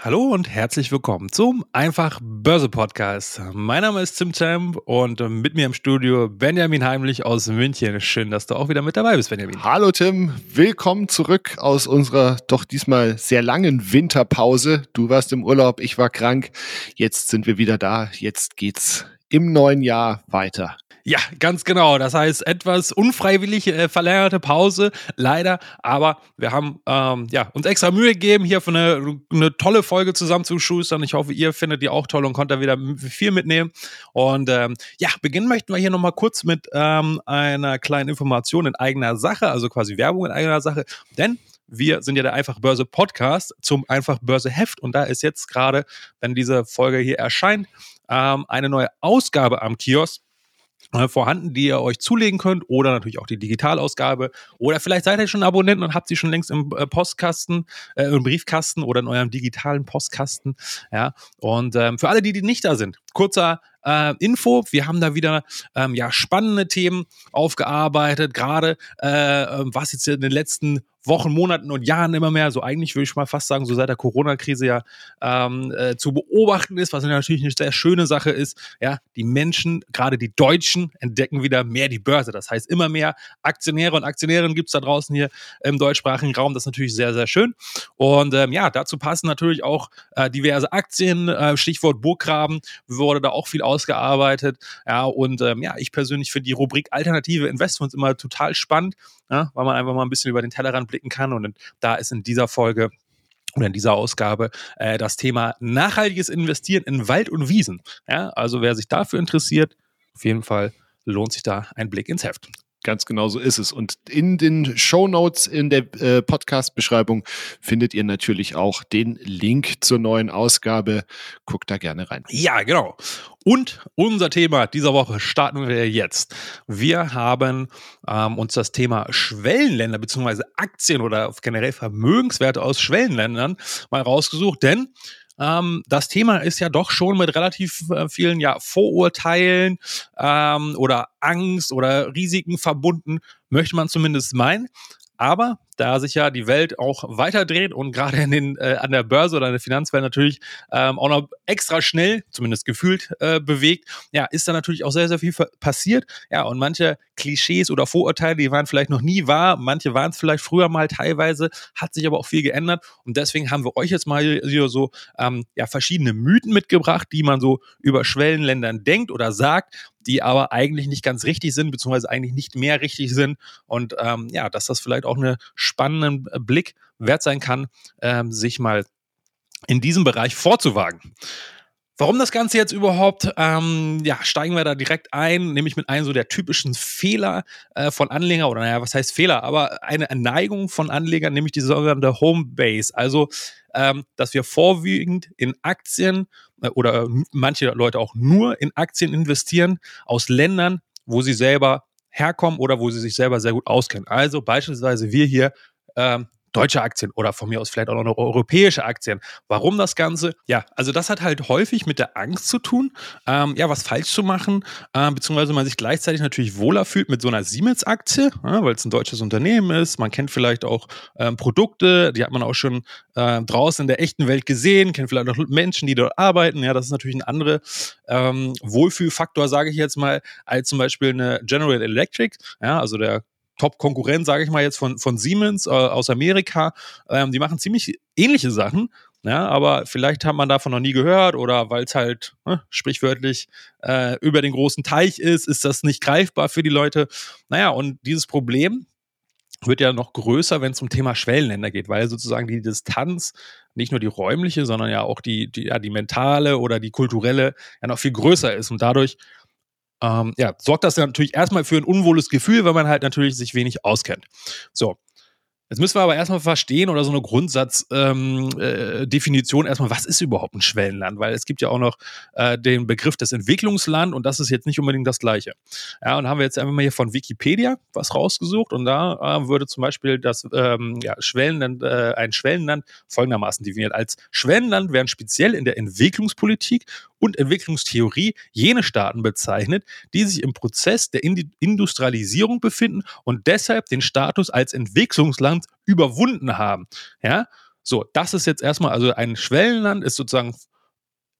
Hallo und herzlich willkommen zum Einfach Börse Podcast. Mein Name ist Tim Champ und mit mir im Studio Benjamin Heimlich aus München. Schön, dass du auch wieder mit dabei bist, Benjamin. Hallo Tim, willkommen zurück aus unserer doch diesmal sehr langen Winterpause. Du warst im Urlaub, ich war krank. Jetzt sind wir wieder da. Jetzt geht's im neuen Jahr weiter. Ja, ganz genau. Das heißt, etwas unfreiwillig äh, verlängerte Pause, leider. Aber wir haben ähm, ja, uns extra Mühe gegeben, hier für eine, eine tolle Folge zusammenzuschustern. Ich hoffe, ihr findet die auch toll und konntet wieder viel mitnehmen. Und ähm, ja, beginnen möchten wir hier nochmal kurz mit ähm, einer kleinen Information in eigener Sache, also quasi Werbung in eigener Sache. Denn wir sind ja der Einfach Börse Podcast zum Einfach Börse Heft und da ist jetzt gerade, wenn diese Folge hier erscheint, ähm, eine neue Ausgabe am Kiosk vorhanden, die ihr euch zulegen könnt oder natürlich auch die Digitalausgabe oder vielleicht seid ihr schon Abonnenten und habt sie schon längst im äh, Postkasten, äh, im Briefkasten oder in eurem digitalen Postkasten, ja. Und ähm, für alle, die, die nicht da sind, kurzer äh, Info. Wir haben da wieder ähm, ja spannende Themen aufgearbeitet, gerade äh, ähm, was jetzt in den letzten Wochen, Monaten und Jahren immer mehr, so eigentlich würde ich mal fast sagen, so seit der Corona-Krise ja ähm, äh, zu beobachten ist, was natürlich eine sehr schöne Sache ist. Ja, die Menschen, gerade die Deutschen, entdecken wieder mehr die Börse. Das heißt, immer mehr Aktionäre und Aktionärinnen gibt es da draußen hier im deutschsprachigen Raum. Das ist natürlich sehr, sehr schön. Und ähm, ja, dazu passen natürlich auch äh, diverse Aktien. Äh, Stichwort Burggraben wurde da auch viel ausgearbeitet. Ja, und ähm, ja, ich persönlich finde die Rubrik alternative Investments immer total spannend, ja, weil man einfach mal ein bisschen über den Tellerrand blicken kann. Und da ist in dieser Folge oder in dieser Ausgabe äh, das Thema nachhaltiges Investieren in Wald und Wiesen. Ja, also wer sich dafür interessiert, auf jeden Fall lohnt sich da ein Blick ins Heft. Ganz genau so ist es. Und in den Show Notes in der äh, Podcast-Beschreibung findet ihr natürlich auch den Link zur neuen Ausgabe. Guckt da gerne rein. Ja, genau. Und unser Thema dieser Woche starten wir jetzt. Wir haben ähm, uns das Thema Schwellenländer bzw. Aktien oder generell Vermögenswerte aus Schwellenländern mal rausgesucht, denn ähm, das Thema ist ja doch schon mit relativ äh, vielen ja, Vorurteilen ähm, oder Angst oder Risiken verbunden, möchte man zumindest meinen. Aber da sich ja die Welt auch weiter dreht und gerade in den, äh, an der Börse oder in der Finanzwelt natürlich ähm, auch noch extra schnell, zumindest gefühlt, äh, bewegt, ja, ist da natürlich auch sehr, sehr viel passiert. Ja, und manche Klischees oder Vorurteile, die waren vielleicht noch nie wahr, manche waren es vielleicht früher mal teilweise, hat sich aber auch viel geändert. Und deswegen haben wir euch jetzt mal hier so ähm, ja, verschiedene Mythen mitgebracht, die man so über Schwellenländern denkt oder sagt, die aber eigentlich nicht ganz richtig sind, beziehungsweise eigentlich nicht mehr richtig sind. Und ähm, ja, dass das vielleicht auch eine spannenden äh, Blick wert sein kann, ähm, sich mal in diesem Bereich vorzuwagen. Warum das Ganze jetzt überhaupt? Ähm, ja, steigen wir da direkt ein, nämlich mit einem so der typischen Fehler äh, von Anlegern, oder naja, was heißt Fehler, aber eine Neigung von Anlegern, nämlich die sogenannte Homebase. Also, ähm, dass wir vorwiegend in Aktien äh, oder äh, manche Leute auch nur in Aktien investieren aus Ländern, wo sie selber herkommen oder wo sie sich selber sehr gut auskennen. Also beispielsweise wir hier ähm, deutsche Aktien oder von mir aus vielleicht auch noch europäische Aktien. Warum das Ganze? Ja, also das hat halt häufig mit der Angst zu tun, ähm, ja, was falsch zu machen, äh, beziehungsweise man sich gleichzeitig natürlich wohler fühlt mit so einer Siemens-Aktie, ja, weil es ein deutsches Unternehmen ist. Man kennt vielleicht auch ähm, Produkte, die hat man auch schon äh, draußen in der echten Welt gesehen, kennt vielleicht auch Menschen, die dort arbeiten. Ja, das ist natürlich ein anderer ähm, Wohlfühlfaktor, sage ich jetzt mal, als zum Beispiel eine General Electric, ja, also der Top-Konkurrent, sage ich mal jetzt, von, von Siemens äh, aus Amerika. Ähm, die machen ziemlich ähnliche Sachen. Ja, aber vielleicht hat man davon noch nie gehört oder weil es halt ne, sprichwörtlich äh, über den großen Teich ist, ist das nicht greifbar für die Leute. Naja, und dieses Problem wird ja noch größer, wenn es um Thema Schwellenländer geht, weil sozusagen die Distanz, nicht nur die räumliche, sondern ja auch die, die, ja, die mentale oder die kulturelle ja noch viel größer ist. Und dadurch ähm, ja, sorgt das natürlich erstmal für ein unwohles Gefühl, weil man halt natürlich sich wenig auskennt. So. Jetzt müssen wir aber erstmal verstehen oder so eine Grundsatzdefinition ähm, äh, erstmal, was ist überhaupt ein Schwellenland? Weil es gibt ja auch noch äh, den Begriff des Entwicklungsland und das ist jetzt nicht unbedingt das Gleiche. Ja, und haben wir jetzt einfach mal hier von Wikipedia was rausgesucht und da äh, würde zum Beispiel das ähm, ja, Schwellenland, äh, ein Schwellenland folgendermaßen definiert. Als Schwellenland werden speziell in der Entwicklungspolitik und Entwicklungstheorie jene Staaten bezeichnet, die sich im Prozess der Industrialisierung befinden und deshalb den Status als Entwicklungsland überwunden haben. Ja, so, das ist jetzt erstmal, also ein Schwellenland ist sozusagen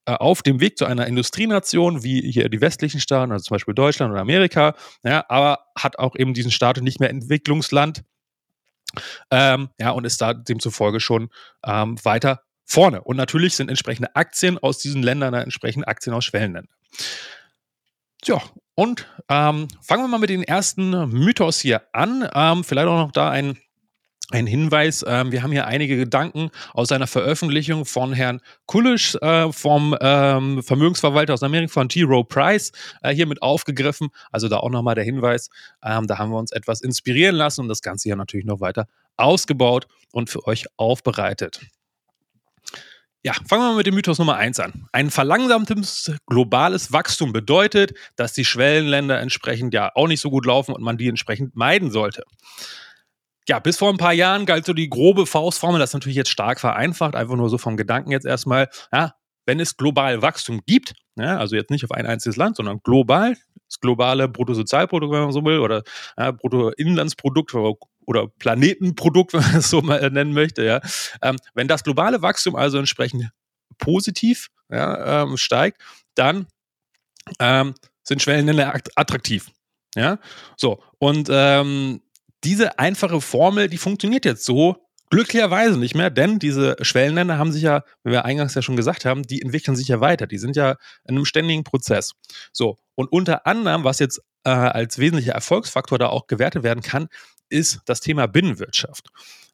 äh, auf dem Weg zu einer Industrienation, wie hier die westlichen Staaten, also zum Beispiel Deutschland oder Amerika, ja, aber hat auch eben diesen Status nicht mehr Entwicklungsland. Ähm, ja, und ist da demzufolge schon ähm, weiter vorne. Und natürlich sind entsprechende Aktien aus diesen Ländern entsprechend Aktien aus Schwellenländern. Tja, und ähm, fangen wir mal mit den ersten Mythos hier an. Ähm, vielleicht auch noch da ein, ein Hinweis. Ähm, wir haben hier einige Gedanken aus einer Veröffentlichung von Herrn Kullisch äh, vom ähm, Vermögensverwalter aus Amerika, von T. Rowe Price, äh, hier mit aufgegriffen. Also da auch nochmal der Hinweis. Ähm, da haben wir uns etwas inspirieren lassen und das Ganze hier natürlich noch weiter ausgebaut und für euch aufbereitet. Ja, fangen wir mal mit dem Mythos Nummer 1 an. Ein verlangsamtes globales Wachstum bedeutet, dass die Schwellenländer entsprechend ja auch nicht so gut laufen und man die entsprechend meiden sollte. Ja, bis vor ein paar Jahren galt so die grobe Faustformel, das ist natürlich jetzt stark vereinfacht, einfach nur so vom Gedanken jetzt erstmal, ja, wenn es global Wachstum gibt, ja, also jetzt nicht auf ein einziges Land, sondern global, das globale Bruttosozialprodukt, wenn man so will, oder ja, Bruttoinlandsprodukt oder Planetenprodukt, wenn man es so mal nennen möchte, ja. Ähm, wenn das globale Wachstum also entsprechend positiv ja, ähm, steigt, dann ähm, sind Schwellenländer attraktiv. Ja, so. Und ähm, diese einfache Formel, die funktioniert jetzt so Glücklicherweise nicht mehr, denn diese Schwellenländer haben sich ja, wie wir eingangs ja schon gesagt haben, die entwickeln sich ja weiter. Die sind ja in einem ständigen Prozess. So, und unter anderem, was jetzt äh, als wesentlicher Erfolgsfaktor da auch gewertet werden kann, ist das Thema Binnenwirtschaft.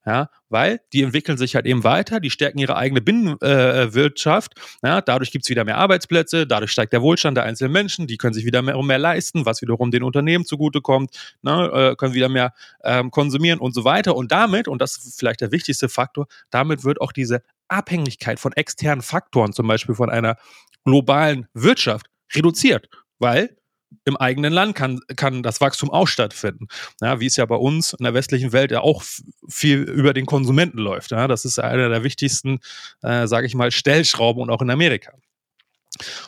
Ja, weil die entwickeln sich halt eben weiter, die stärken ihre eigene Binnenwirtschaft. Äh, ja, dadurch gibt es wieder mehr Arbeitsplätze, dadurch steigt der Wohlstand der einzelnen Menschen, die können sich wieder mehr und mehr leisten, was wiederum den Unternehmen zugutekommt, ne, äh, können wieder mehr ähm, konsumieren und so weiter. Und damit, und das ist vielleicht der wichtigste Faktor, damit wird auch diese Abhängigkeit von externen Faktoren, zum Beispiel von einer globalen Wirtschaft, reduziert. Weil im eigenen Land kann, kann das Wachstum auch stattfinden. Ja, wie es ja bei uns in der westlichen Welt ja auch viel über den Konsumenten läuft. Ja, das ist einer der wichtigsten, äh, sage ich mal, Stellschrauben und auch in Amerika.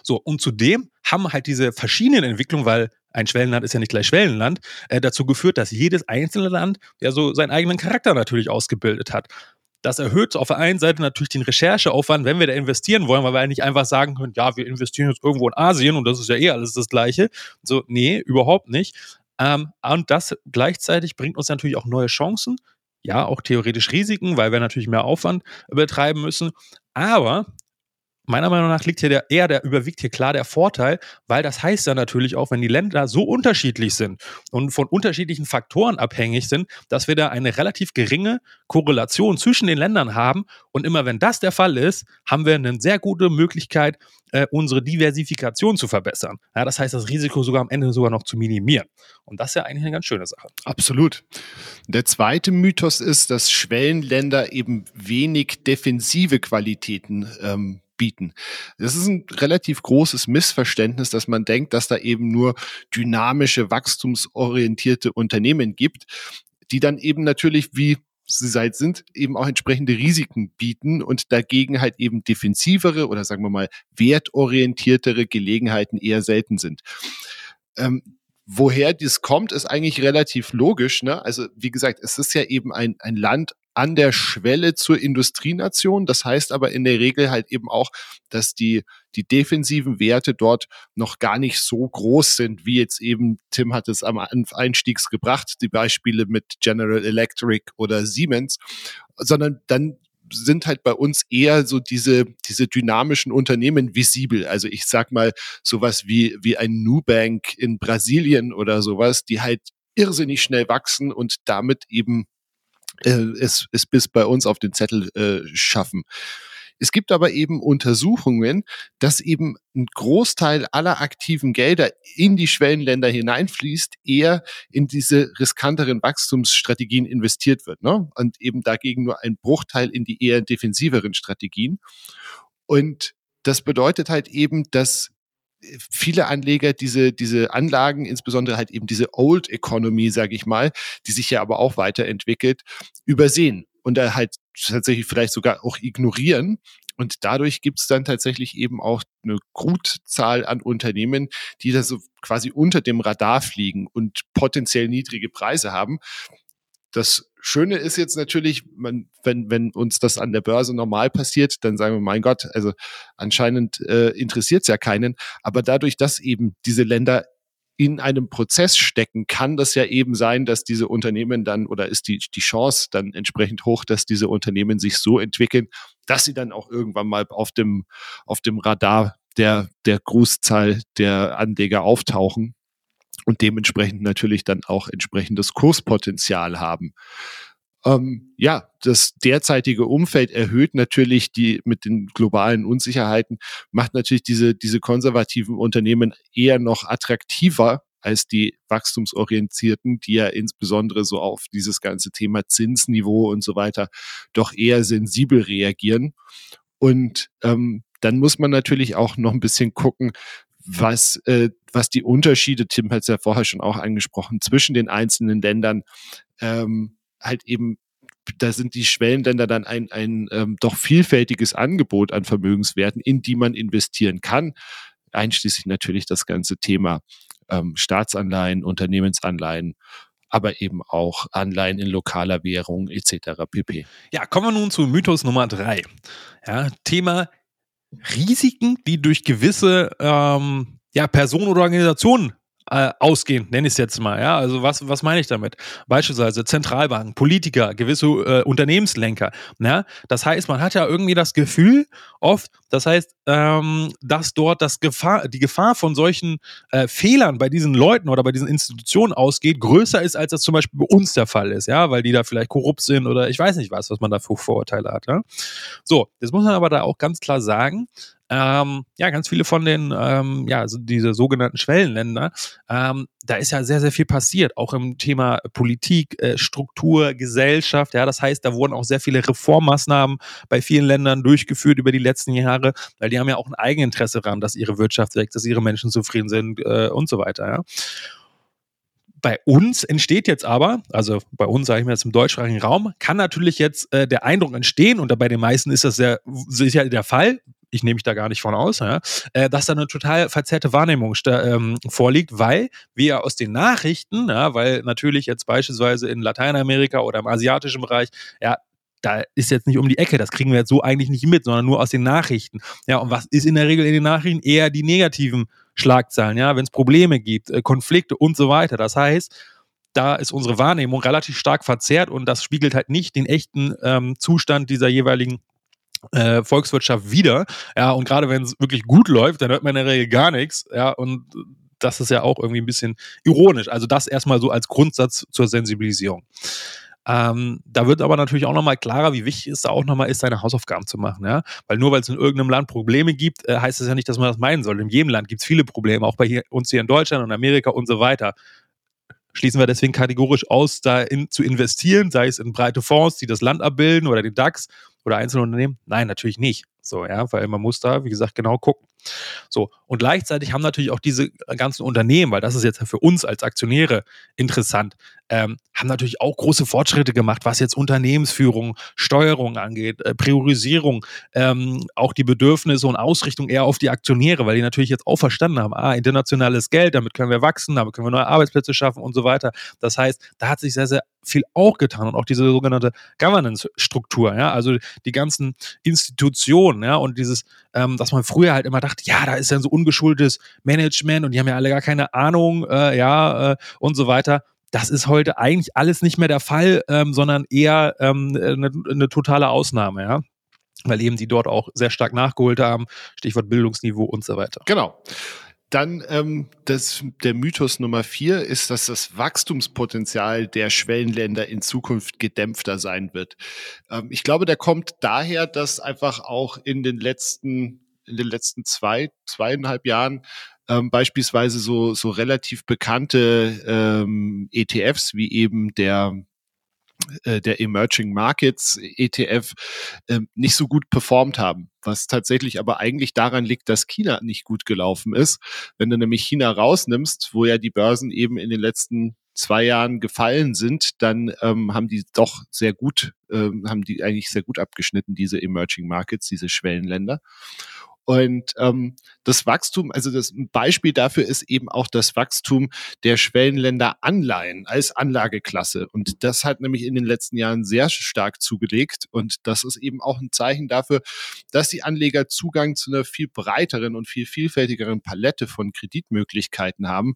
So, und zudem haben halt diese verschiedenen Entwicklungen, weil ein Schwellenland ist ja nicht gleich Schwellenland, äh, dazu geführt, dass jedes einzelne Land ja so seinen eigenen Charakter natürlich ausgebildet hat. Das erhöht auf der einen Seite natürlich den Rechercheaufwand, wenn wir da investieren wollen, weil wir nicht einfach sagen können, ja, wir investieren jetzt irgendwo in Asien und das ist ja eh alles das Gleiche. So, nee, überhaupt nicht. Ähm, und das gleichzeitig bringt uns natürlich auch neue Chancen, ja, auch theoretisch Risiken, weil wir natürlich mehr Aufwand betreiben müssen. Aber meiner Meinung nach liegt hier der, eher der, überwiegt hier klar der Vorteil, weil das heißt ja natürlich auch, wenn die Länder so unterschiedlich sind und von unterschiedlichen Faktoren abhängig sind, dass wir da eine relativ geringe Korrelation zwischen den Ländern haben. Und immer wenn das der Fall ist, haben wir eine sehr gute Möglichkeit, äh, unsere Diversifikation zu verbessern. Ja, das heißt, das Risiko sogar am Ende sogar noch zu minimieren. Und das ist ja eigentlich eine ganz schöne Sache. Absolut. Der zweite Mythos ist, dass Schwellenländer eben wenig defensive Qualitäten ähm, bieten. Das ist ein relativ großes Missverständnis, dass man denkt, dass da eben nur dynamische, wachstumsorientierte Unternehmen gibt, die dann eben natürlich wie sie seit sind, eben auch entsprechende Risiken bieten und dagegen halt eben defensivere oder sagen wir mal wertorientiertere Gelegenheiten eher selten sind. Ähm, woher dies kommt, ist eigentlich relativ logisch. Ne? Also wie gesagt, es ist ja eben ein, ein Land an der Schwelle zur Industrienation. Das heißt aber in der Regel halt eben auch, dass die, die defensiven Werte dort noch gar nicht so groß sind, wie jetzt eben, Tim hat es am Einstiegs gebracht, die Beispiele mit General Electric oder Siemens, sondern dann sind halt bei uns eher so diese, diese dynamischen Unternehmen visibel. Also ich sag mal sowas wie, wie ein Nubank in Brasilien oder sowas, die halt irrsinnig schnell wachsen und damit eben es, es bis bei uns auf den Zettel äh, schaffen. Es gibt aber eben Untersuchungen, dass eben ein Großteil aller aktiven Gelder in die Schwellenländer hineinfließt, eher in diese riskanteren Wachstumsstrategien investiert wird. Ne? Und eben dagegen nur ein Bruchteil in die eher defensiveren Strategien. Und das bedeutet halt eben, dass viele Anleger diese, diese Anlagen, insbesondere halt eben diese Old Economy, sage ich mal, die sich ja aber auch weiterentwickelt, übersehen und da halt tatsächlich vielleicht sogar auch ignorieren. Und dadurch gibt es dann tatsächlich eben auch eine Gutzahl an Unternehmen, die da so quasi unter dem Radar fliegen und potenziell niedrige Preise haben. Das Schöne ist jetzt natürlich, man, wenn, wenn uns das an der Börse normal passiert, dann sagen wir, mein Gott, also anscheinend äh, interessiert es ja keinen. Aber dadurch, dass eben diese Länder in einem Prozess stecken, kann das ja eben sein, dass diese Unternehmen dann oder ist die, die Chance dann entsprechend hoch, dass diese Unternehmen sich so entwickeln, dass sie dann auch irgendwann mal auf dem, auf dem Radar der, der Großzahl der Anleger auftauchen und dementsprechend natürlich dann auch entsprechendes Kurspotenzial haben. Ähm, ja, das derzeitige Umfeld erhöht natürlich die mit den globalen Unsicherheiten, macht natürlich diese, diese konservativen Unternehmen eher noch attraktiver als die wachstumsorientierten, die ja insbesondere so auf dieses ganze Thema Zinsniveau und so weiter doch eher sensibel reagieren. Und ähm, dann muss man natürlich auch noch ein bisschen gucken, was, äh, was die Unterschiede, Tim hat es ja vorher schon auch angesprochen, zwischen den einzelnen Ländern ähm, halt eben da sind die Schwellenländer dann ein, ein ähm, doch vielfältiges Angebot an Vermögenswerten, in die man investieren kann, einschließlich natürlich das ganze Thema ähm, Staatsanleihen, Unternehmensanleihen, aber eben auch Anleihen in lokaler Währung etc. pp. Ja, kommen wir nun zu Mythos Nummer drei. Ja, Thema Risiken, die durch gewisse ähm, ja, Personen oder Organisationen äh, ausgehen, nenne ich es jetzt mal. Ja, also was, was meine ich damit? Beispielsweise Zentralbanken, Politiker, gewisse äh, Unternehmenslenker. Ja? Das heißt, man hat ja irgendwie das Gefühl oft, das heißt, ähm, dass dort das Gefahr, die Gefahr von solchen äh, Fehlern bei diesen Leuten oder bei diesen Institutionen ausgeht, größer ist, als das zum Beispiel bei uns der Fall ist, ja, weil die da vielleicht korrupt sind oder ich weiß nicht was, was man da für Vorurteile hat. Ja? So, das muss man aber da auch ganz klar sagen ähm, ja, ganz viele von den, ähm, ja, also diese sogenannten Schwellenländer, ähm, da ist ja sehr, sehr viel passiert, auch im Thema Politik, äh, Struktur, Gesellschaft. Ja, das heißt, da wurden auch sehr viele Reformmaßnahmen bei vielen Ländern durchgeführt über die letzten Jahre, weil die haben ja auch ein Eigeninteresse daran, dass ihre Wirtschaft wächst, dass ihre Menschen zufrieden sind äh, und so weiter. Ja bei uns entsteht jetzt aber, also bei uns sage ich mir jetzt im deutschsprachigen Raum, kann natürlich jetzt äh, der Eindruck entstehen, und bei den meisten ist das sehr sicher der Fall, ich nehme mich da gar nicht von aus, ja, äh, dass da eine total verzerrte Wahrnehmung ähm, vorliegt, weil wir aus den Nachrichten, ja, weil natürlich jetzt beispielsweise in Lateinamerika oder im asiatischen Bereich, ja, da ist jetzt nicht um die Ecke, das kriegen wir jetzt so eigentlich nicht mit, sondern nur aus den Nachrichten. Ja, und was ist in der Regel in den Nachrichten? Eher die negativen Schlagzeilen, ja, wenn es Probleme gibt, äh, Konflikte und so weiter. Das heißt, da ist unsere Wahrnehmung relativ stark verzerrt und das spiegelt halt nicht den echten ähm, Zustand dieser jeweiligen äh, Volkswirtschaft wieder. Ja, und gerade wenn es wirklich gut läuft, dann hört man in der Regel gar nichts. Ja, und das ist ja auch irgendwie ein bisschen ironisch. Also das erstmal so als Grundsatz zur Sensibilisierung. Ähm, da wird aber natürlich auch nochmal klarer, wie wichtig es da auch nochmal ist, seine Hausaufgaben zu machen. Ja? Weil nur weil es in irgendeinem Land Probleme gibt, äh, heißt das ja nicht, dass man das meinen soll. In jedem Land gibt es viele Probleme, auch bei hier, uns hier in Deutschland und Amerika und so weiter schließen wir deswegen kategorisch aus, da in, zu investieren, sei es in breite Fonds, die das Land abbilden oder den DAX oder einzelne Unternehmen? Nein, natürlich nicht. So, ja, weil man muss da, wie gesagt, genau gucken. So, und gleichzeitig haben natürlich auch diese ganzen Unternehmen, weil das ist jetzt für uns als Aktionäre interessant, ähm, haben natürlich auch große Fortschritte gemacht, was jetzt Unternehmensführung, Steuerung angeht, äh, Priorisierung, ähm, auch die Bedürfnisse und Ausrichtung eher auf die Aktionäre, weil die natürlich jetzt auch verstanden haben, ah, internationales Geld, damit können wir wachsen, damit können wir neue Arbeitsplätze schaffen und so weiter. Das heißt, da hat sich sehr, sehr viel auch getan und auch diese sogenannte Governance-Struktur, ja, also die ganzen Institutionen, ja, und dieses, ähm, dass man früher halt immer dachte, ja, da ist ja so ungeschultes Management und die haben ja alle gar keine Ahnung, äh, ja, äh, und so weiter. Das ist heute eigentlich alles nicht mehr der Fall, ähm, sondern eher ähm, eine, eine totale Ausnahme, ja weil eben die dort auch sehr stark nachgeholt haben, Stichwort Bildungsniveau und so weiter. Genau. Dann ähm, das, der Mythos Nummer vier ist, dass das Wachstumspotenzial der Schwellenländer in Zukunft gedämpfter sein wird. Ähm, ich glaube, der kommt daher, dass einfach auch in den letzten in den letzten zwei zweieinhalb Jahren ähm, beispielsweise so so relativ bekannte ähm, ETFs wie eben der der Emerging Markets ETF äh, nicht so gut performt haben, was tatsächlich aber eigentlich daran liegt, dass China nicht gut gelaufen ist. Wenn du nämlich China rausnimmst, wo ja die Börsen eben in den letzten zwei Jahren gefallen sind, dann ähm, haben die doch sehr gut, ähm, haben die eigentlich sehr gut abgeschnitten, diese Emerging Markets, diese Schwellenländer. Und ähm, das Wachstum, also das Beispiel dafür ist eben auch das Wachstum der Schwellenländer Anleihen als Anlageklasse. Und das hat nämlich in den letzten Jahren sehr stark zugelegt. Und das ist eben auch ein Zeichen dafür, dass die Anleger Zugang zu einer viel breiteren und viel vielfältigeren Palette von Kreditmöglichkeiten haben,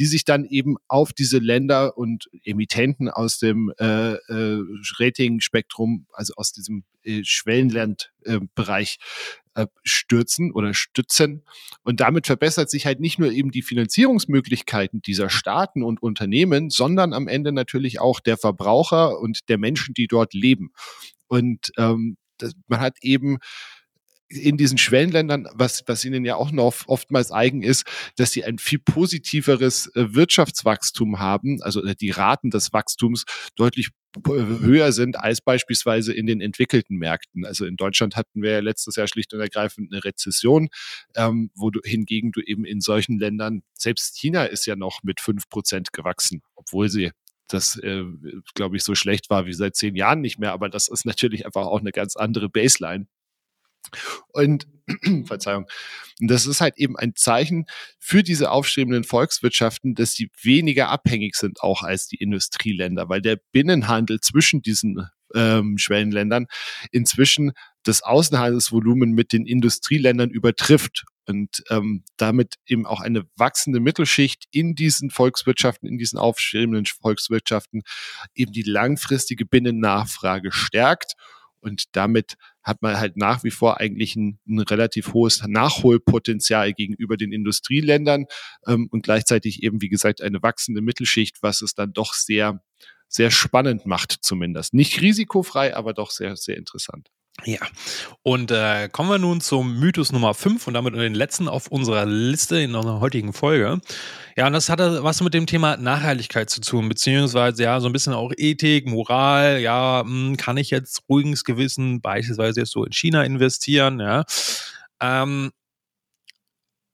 die sich dann eben auf diese Länder und Emittenten aus dem äh, äh, Rating-Spektrum, also aus diesem äh, Schwellenlandbereich äh, stürzen oder stützen. Und damit verbessert sich halt nicht nur eben die Finanzierungsmöglichkeiten dieser Staaten und Unternehmen, sondern am Ende natürlich auch der Verbraucher und der Menschen, die dort leben. Und ähm, das, man hat eben in diesen Schwellenländern, was, was ihnen ja auch noch oftmals eigen ist, dass sie ein viel positiveres äh, Wirtschaftswachstum haben, also äh, die Raten des Wachstums deutlich höher sind als beispielsweise in den entwickelten Märkten. Also in Deutschland hatten wir ja letztes Jahr schlicht und ergreifend eine Rezession, ähm, wo du hingegen du eben in solchen Ländern, selbst China ist ja noch mit fünf Prozent gewachsen, obwohl sie das, äh, glaube ich, so schlecht war wie seit zehn Jahren nicht mehr. Aber das ist natürlich einfach auch eine ganz andere Baseline. Und Verzeihung. Das ist halt eben ein Zeichen für diese aufstrebenden Volkswirtschaften, dass sie weniger abhängig sind auch als die Industrieländer, weil der Binnenhandel zwischen diesen ähm, Schwellenländern inzwischen das Außenhandelsvolumen mit den Industrieländern übertrifft und ähm, damit eben auch eine wachsende Mittelschicht in diesen Volkswirtschaften, in diesen aufstrebenden Volkswirtschaften eben die langfristige Binnennachfrage stärkt und damit hat man halt nach wie vor eigentlich ein, ein relativ hohes Nachholpotenzial gegenüber den Industrieländern ähm, und gleichzeitig eben, wie gesagt, eine wachsende Mittelschicht, was es dann doch sehr, sehr spannend macht zumindest. Nicht risikofrei, aber doch sehr, sehr interessant. Ja, und äh, kommen wir nun zum Mythos Nummer 5 und damit den letzten auf unserer Liste in unserer heutigen Folge. Ja, und das hatte was mit dem Thema Nachhaltigkeit zu tun, beziehungsweise ja, so ein bisschen auch Ethik, Moral, ja, mh, hm, kann ich jetzt ruhiges Gewissen beispielsweise jetzt so in China investieren, ja. Ähm,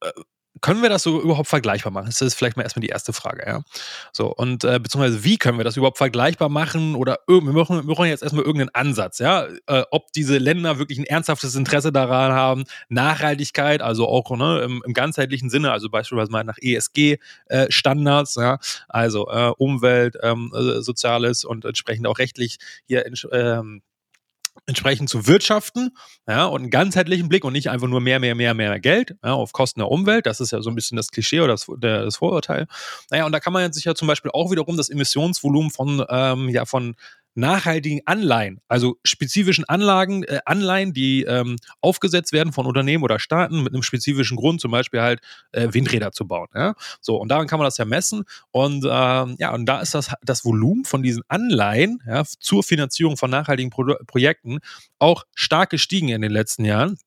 äh, können wir das so überhaupt vergleichbar machen? Das ist vielleicht mal erstmal die erste Frage, ja. So, und äh, beziehungsweise wie können wir das überhaupt vergleichbar machen? Oder wir machen, wir brauchen jetzt erstmal irgendeinen Ansatz, ja. Äh, ob diese Länder wirklich ein ernsthaftes Interesse daran haben, Nachhaltigkeit, also auch ne, im, im ganzheitlichen Sinne, also beispielsweise mal nach ESG-Standards, äh, ja, also äh, Umwelt, ähm, äh, Soziales und entsprechend auch rechtlich hier ähm, entsprechend zu wirtschaften, ja, und einen ganzheitlichen Blick und nicht einfach nur mehr, mehr, mehr, mehr Geld ja, auf Kosten der Umwelt. Das ist ja so ein bisschen das Klischee oder das, der, das Vorurteil. Naja, und da kann man sich ja zum Beispiel auch wiederum das Emissionsvolumen von, ähm, ja, von nachhaltigen Anleihen, also spezifischen Anlagen, äh, Anleihen, die ähm, aufgesetzt werden von Unternehmen oder Staaten mit einem spezifischen Grund, zum Beispiel halt äh, Windräder zu bauen. Ja? So, und daran kann man das ja messen. Und ähm, ja, und da ist das, das Volumen von diesen Anleihen ja, zur Finanzierung von nachhaltigen Pro Projekten auch stark gestiegen in den letzten Jahren.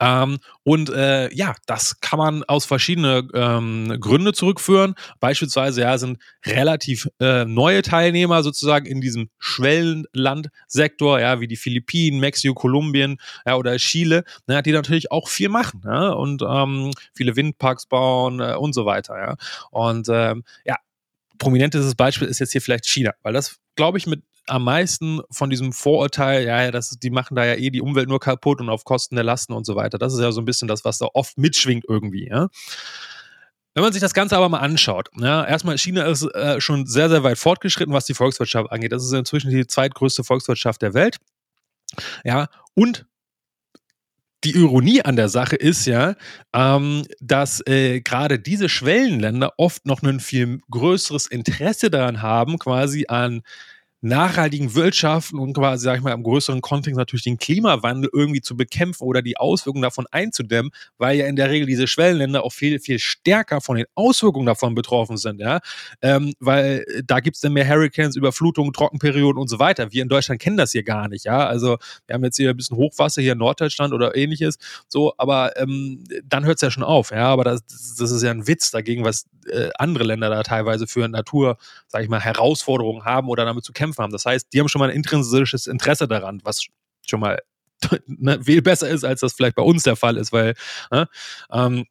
Ähm, und äh, ja, das kann man aus verschiedenen ähm, Gründen zurückführen. Beispielsweise ja, sind relativ äh, neue Teilnehmer sozusagen in diesem Schwellenlandsektor, ja, wie die Philippinen, Mexiko, Kolumbien ja, oder Chile, ja, die natürlich auch viel machen ja, und ähm, viele Windparks bauen äh, und so weiter. Ja. Und ähm, ja, prominentestes Beispiel ist jetzt hier vielleicht China, weil das, glaube ich, mit am meisten von diesem Vorurteil, ja, das, die machen da ja eh die Umwelt nur kaputt und auf Kosten der Lasten und so weiter. Das ist ja so ein bisschen das, was da oft mitschwingt irgendwie, ja. Wenn man sich das Ganze aber mal anschaut, ja, erstmal China ist äh, schon sehr, sehr weit fortgeschritten, was die Volkswirtschaft angeht. Das ist inzwischen die zweitgrößte Volkswirtschaft der Welt. Ja, und die Ironie an der Sache ist ja, ähm, dass äh, gerade diese Schwellenländer oft noch ein viel größeres Interesse daran haben, quasi an nachhaltigen Wirtschaften und quasi, sag ich mal, im größeren Kontext natürlich den Klimawandel irgendwie zu bekämpfen oder die Auswirkungen davon einzudämmen, weil ja in der Regel diese Schwellenländer auch viel, viel stärker von den Auswirkungen davon betroffen sind, ja. Ähm, weil da gibt's dann mehr Hurricanes, Überflutungen, Trockenperioden und so weiter. Wir in Deutschland kennen das hier gar nicht, ja. Also wir haben jetzt hier ein bisschen Hochwasser hier in Norddeutschland oder ähnliches, so, aber ähm, dann hört's ja schon auf, ja. Aber das, das ist ja ein Witz dagegen, was äh, andere Länder da teilweise für Natur, sag ich mal, Herausforderungen haben oder damit zu kämpfen kämpfen haben. Das heißt, die haben schon mal ein intrinsisches Interesse daran, was schon mal ne, viel besser ist, als das vielleicht bei uns der Fall ist, weil ne, ähm,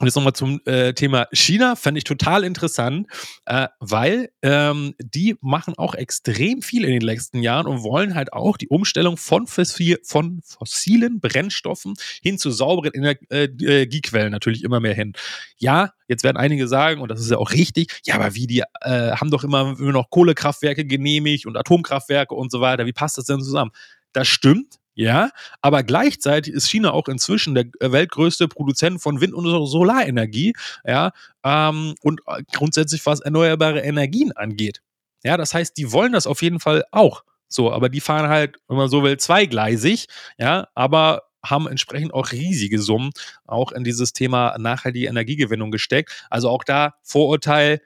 und jetzt nochmal zum äh, Thema China, fände ich total interessant, äh, weil ähm, die machen auch extrem viel in den letzten Jahren und wollen halt auch die Umstellung von, fossil, von fossilen Brennstoffen hin zu sauberen Energiequellen äh, natürlich immer mehr hin. Ja, jetzt werden einige sagen, und das ist ja auch richtig, ja, aber wie, die äh, haben doch immer, immer noch Kohlekraftwerke genehmigt und Atomkraftwerke und so weiter. Wie passt das denn zusammen? Das stimmt, ja, aber gleichzeitig ist China auch inzwischen der äh, weltgrößte Produzent von Wind- und Solarenergie, ja, ähm, und äh, grundsätzlich was erneuerbare Energien angeht. Ja, das heißt, die wollen das auf jeden Fall auch. So, aber die fahren halt, wenn man so will, zweigleisig, ja, aber haben entsprechend auch riesige Summen auch in dieses Thema nachhaltige Energiegewinnung gesteckt. Also auch da Vorurteil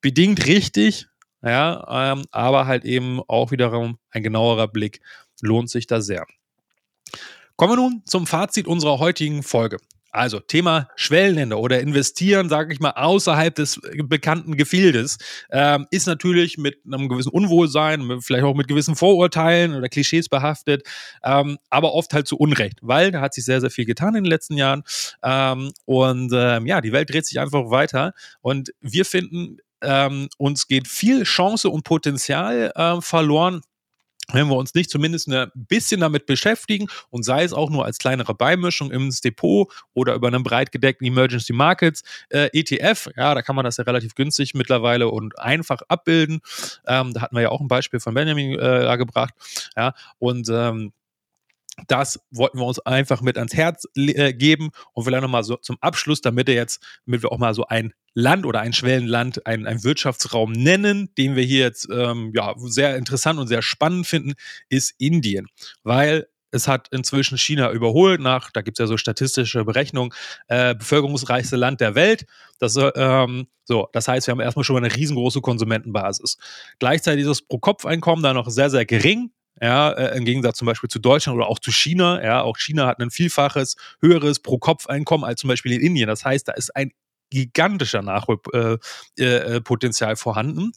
bedingt richtig, ja, ähm, aber halt eben auch wiederum ein genauerer Blick lohnt sich da sehr. Kommen wir nun zum Fazit unserer heutigen Folge. Also Thema Schwellenländer oder investieren, sage ich mal, außerhalb des bekannten Gefildes, ähm, ist natürlich mit einem gewissen Unwohlsein, vielleicht auch mit gewissen Vorurteilen oder Klischees behaftet, ähm, aber oft halt zu Unrecht, weil da hat sich sehr, sehr viel getan in den letzten Jahren ähm, und ähm, ja, die Welt dreht sich einfach weiter und wir finden, ähm, uns geht viel Chance und Potenzial äh, verloren, wenn wir uns nicht zumindest ein bisschen damit beschäftigen und sei es auch nur als kleinere Beimischung ins Depot oder über einen breit gedeckten Emergency Markets äh, ETF, ja, da kann man das ja relativ günstig mittlerweile und einfach abbilden. Ähm, da hatten wir ja auch ein Beispiel von Benjamin äh, gebracht, ja, und ähm, das wollten wir uns einfach mit ans Herz äh, geben und vielleicht nochmal so zum Abschluss, damit wir jetzt, damit wir auch mal so ein Land oder ein Schwellenland, ein, ein Wirtschaftsraum nennen, den wir hier jetzt ähm, ja, sehr interessant und sehr spannend finden, ist Indien. Weil es hat inzwischen China überholt nach, da gibt es ja so statistische Berechnungen, äh, bevölkerungsreichste Land der Welt. Das, ähm, so, das heißt, wir haben erstmal schon mal eine riesengroße Konsumentenbasis. Gleichzeitig ist das Pro-Kopf-Einkommen da noch sehr, sehr gering ja, äh, im Gegensatz zum Beispiel zu Deutschland oder auch zu China. Ja, auch China hat ein vielfaches höheres Pro-Kopf-Einkommen als zum Beispiel in Indien. Das heißt, da ist ein gigantischer Nachholpotenzial äh, äh, vorhanden.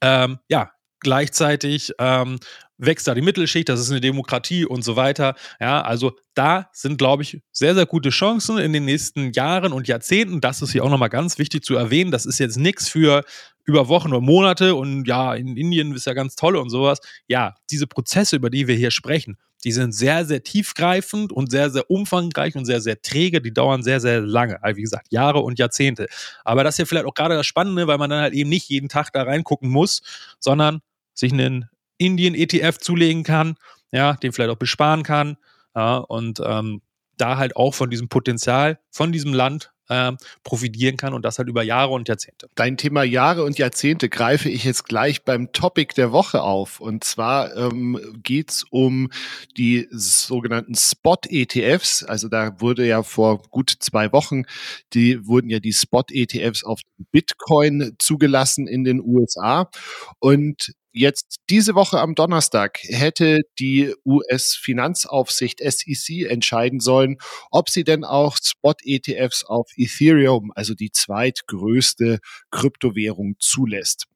Ähm, ja, gleichzeitig ähm, wächst da die Mittelschicht, das ist eine Demokratie und so weiter. Ja, also da sind, glaube ich, sehr, sehr gute Chancen in den nächsten Jahren und Jahrzehnten. Das ist hier auch nochmal ganz wichtig zu erwähnen. Das ist jetzt nichts für über Wochen oder Monate und ja, in Indien ist ja ganz toll und sowas. Ja, diese Prozesse, über die wir hier sprechen, die sind sehr, sehr tiefgreifend und sehr, sehr umfangreich und sehr, sehr träge. Die dauern sehr, sehr lange. Also wie gesagt, Jahre und Jahrzehnte. Aber das ist ja vielleicht auch gerade das Spannende, weil man dann halt eben nicht jeden Tag da reingucken muss, sondern sich einen Indien-ETF zulegen kann, ja, den vielleicht auch besparen kann. Ja, und ähm, da halt auch von diesem Potenzial von diesem Land äh, profitieren kann und das halt über Jahre und Jahrzehnte. Dein Thema Jahre und Jahrzehnte greife ich jetzt gleich beim Topic der Woche auf. Und zwar ähm, geht es um die sogenannten Spot-ETFs. Also da wurde ja vor gut zwei Wochen, die wurden ja die Spot-ETFs auf Bitcoin zugelassen in den USA. Und Jetzt diese Woche am Donnerstag hätte die US-Finanzaufsicht SEC entscheiden sollen, ob sie denn auch Spot-ETFs auf Ethereum, also die zweitgrößte Kryptowährung, zulässt.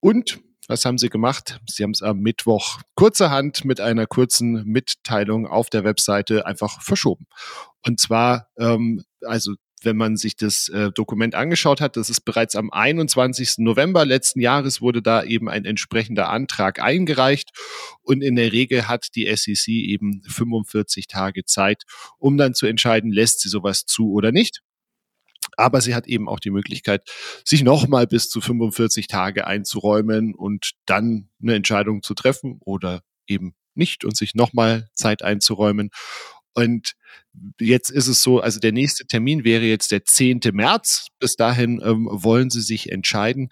Und was haben sie gemacht? Sie haben es am Mittwoch kurzerhand mit einer kurzen Mitteilung auf der Webseite einfach verschoben. Und zwar, ähm, also wenn man sich das äh, Dokument angeschaut hat, das ist bereits am 21. November letzten Jahres wurde da eben ein entsprechender Antrag eingereicht und in der Regel hat die SEC eben 45 Tage Zeit, um dann zu entscheiden, lässt sie sowas zu oder nicht. Aber sie hat eben auch die Möglichkeit, sich nochmal bis zu 45 Tage einzuräumen und dann eine Entscheidung zu treffen oder eben nicht und sich nochmal Zeit einzuräumen. Und jetzt ist es so, also der nächste Termin wäre jetzt der 10. März. Bis dahin ähm, wollen sie sich entscheiden.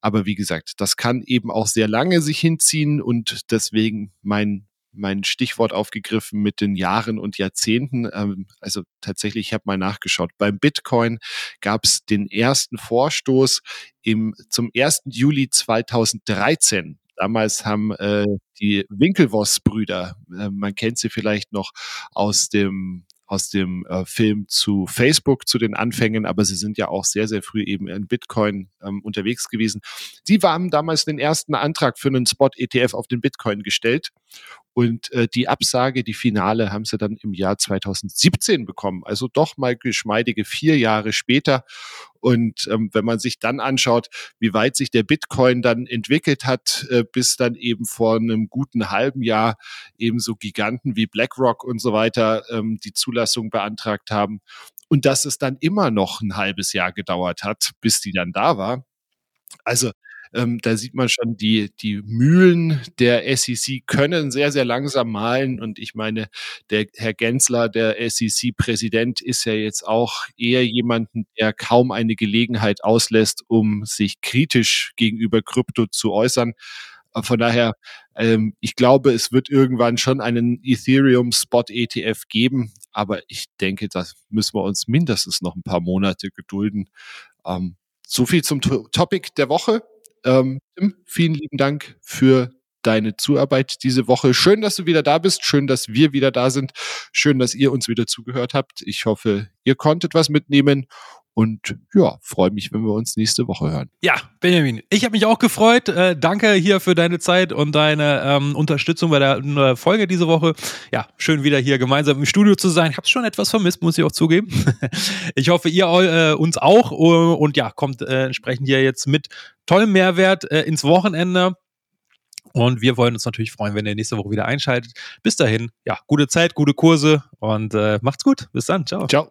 Aber wie gesagt, das kann eben auch sehr lange sich hinziehen und deswegen mein mein Stichwort aufgegriffen mit den Jahren und Jahrzehnten. Ähm, also tatsächlich, ich habe mal nachgeschaut. Beim Bitcoin gab es den ersten Vorstoß im, zum 1. Juli 2013. Damals haben äh, die Winkelvoss-Brüder, äh, man kennt sie vielleicht noch aus dem aus dem äh, Film zu Facebook, zu den Anfängen, aber sie sind ja auch sehr, sehr früh eben in Bitcoin ähm, unterwegs gewesen. Sie haben damals den ersten Antrag für einen Spot-ETF auf den Bitcoin gestellt und äh, die Absage, die Finale, haben sie dann im Jahr 2017 bekommen. Also doch mal geschmeidige vier Jahre später. Und ähm, wenn man sich dann anschaut, wie weit sich der Bitcoin dann entwickelt hat, äh, bis dann eben vor einem guten halben Jahr eben so Giganten wie BlackRock und so weiter ähm, die Zulassung beantragt haben. Und dass es dann immer noch ein halbes Jahr gedauert hat, bis die dann da war. Also ähm, da sieht man schon, die, die Mühlen der SEC können sehr, sehr langsam malen. Und ich meine, der Herr Gensler, der SEC-Präsident, ist ja jetzt auch eher jemanden, der kaum eine Gelegenheit auslässt, um sich kritisch gegenüber Krypto zu äußern. Äh, von daher, ähm, ich glaube, es wird irgendwann schon einen Ethereum Spot ETF geben, aber ich denke, da müssen wir uns mindestens noch ein paar Monate gedulden. Ähm, so viel zum Topic der Woche. Ähm, Tim, vielen lieben Dank für deine Zuarbeit diese Woche. Schön, dass du wieder da bist. Schön, dass wir wieder da sind. Schön, dass ihr uns wieder zugehört habt. Ich hoffe, ihr konntet was mitnehmen. Und ja, freue mich, wenn wir uns nächste Woche hören. Ja, Benjamin, ich habe mich auch gefreut. Äh, danke hier für deine Zeit und deine ähm, Unterstützung bei der, der, Folge diese Woche. Ja, schön wieder hier gemeinsam im Studio zu sein. Ich habe schon etwas vermisst, muss ich auch zugeben. ich hoffe, ihr äh, uns auch. Und ja, kommt äh, entsprechend hier jetzt mit tollem Mehrwert äh, ins Wochenende. Und wir wollen uns natürlich freuen, wenn ihr nächste Woche wieder einschaltet. Bis dahin, ja, gute Zeit, gute Kurse und äh, macht's gut. Bis dann. Ciao. Ciao.